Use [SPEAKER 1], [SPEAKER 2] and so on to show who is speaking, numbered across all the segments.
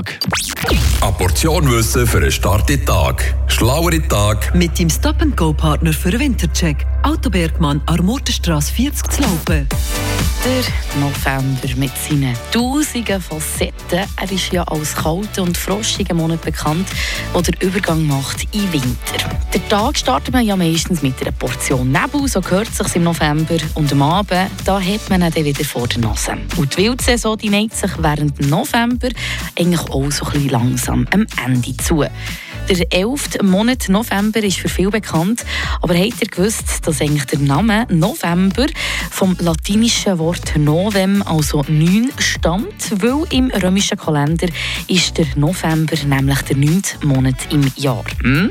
[SPEAKER 1] Eine Portion Wissen für einen starken Tag. Schlauere Tag.
[SPEAKER 2] Mit dem Stop-and-Go-Partner für den Wintercheck. Autobergmann, Armortenstrasse 40 zu laufen.
[SPEAKER 3] Der November mit seinen tausenden Facetten. Er ist ja als kalter und frostiger Monat bekannt, der den Übergang macht in Winter. Der Tag startet man ja meistens mit einer Portion Nebel, so gehört sich im November. Und am Abend, da hat man dann wieder vor der Nase. Und die Wildsaison die neigt sich während November eigentlich auch so ein bisschen langsam am Ende zu. Der 11. Monat November ist für viele bekannt, aber habt ihr gewusst, dass eigentlich der Name November vom latinischen Wort Novem, also neun, stammt? Weil im römischen Kalender ist der November nämlich der neunte Monat im Jahr. Hm?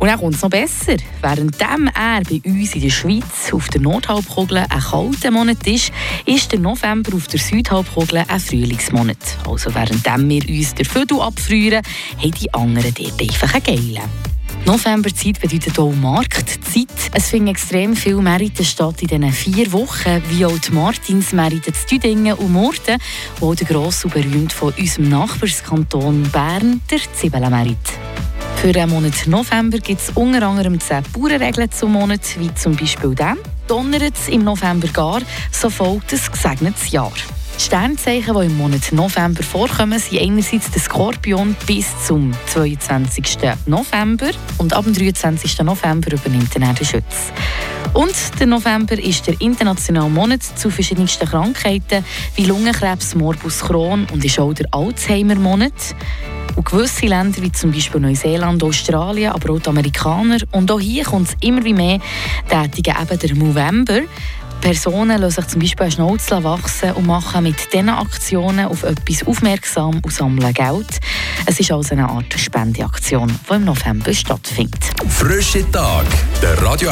[SPEAKER 3] Und dann kommt es noch besser. Währenddem er bei uns in der Schweiz auf der Nordhalbkugel ein kalter Monat ist, ist der November auf der Südhalbkugel ein Frühlingsmonat. Also währenddem wir uns der Vödel abfrieren, haben die anderen dort einfach einen geilen. Novemberzeit bedeutet auch Marktzeit. Es finden extrem viele Märkte statt in diesen vier Wochen, wie auch die Martinsmärkte zu Düdingen und Murten, wo der gross und berühmt von unserem Nachbarskanton Bern, der Zwiebelnmarkt. Für den Monat November gibt es unter anderem 10 Bauernregeln zum Monat, wie zum Beispiel dem. Donnert es im November gar, so folgt ein gesegnetes Jahr. Sternzeichen, die im Monat November vorkommen, sind einerseits der Skorpion bis zum 22. November und ab dem 23. November übernimmt dann der Schütz. Und der November ist der internationale Monat zu verschiedensten Krankheiten wie Lungenkrebs, Morbus Crohn und ist auch der Alzheimer-Monat. Und gewisse Länder, wie zum Beispiel Neuseeland, Australien, aber auch die Amerikaner, und auch hier kommt es immer mehr, tätigen eben der November. Personen lassen sich zum Beispiel eine Schnauze wachsen und machen mit diesen Aktionen auf etwas aufmerksam und sammeln Geld. Es ist also eine Art Spendeaktion, die im November stattfindet.
[SPEAKER 1] Frische Tag. Der Radio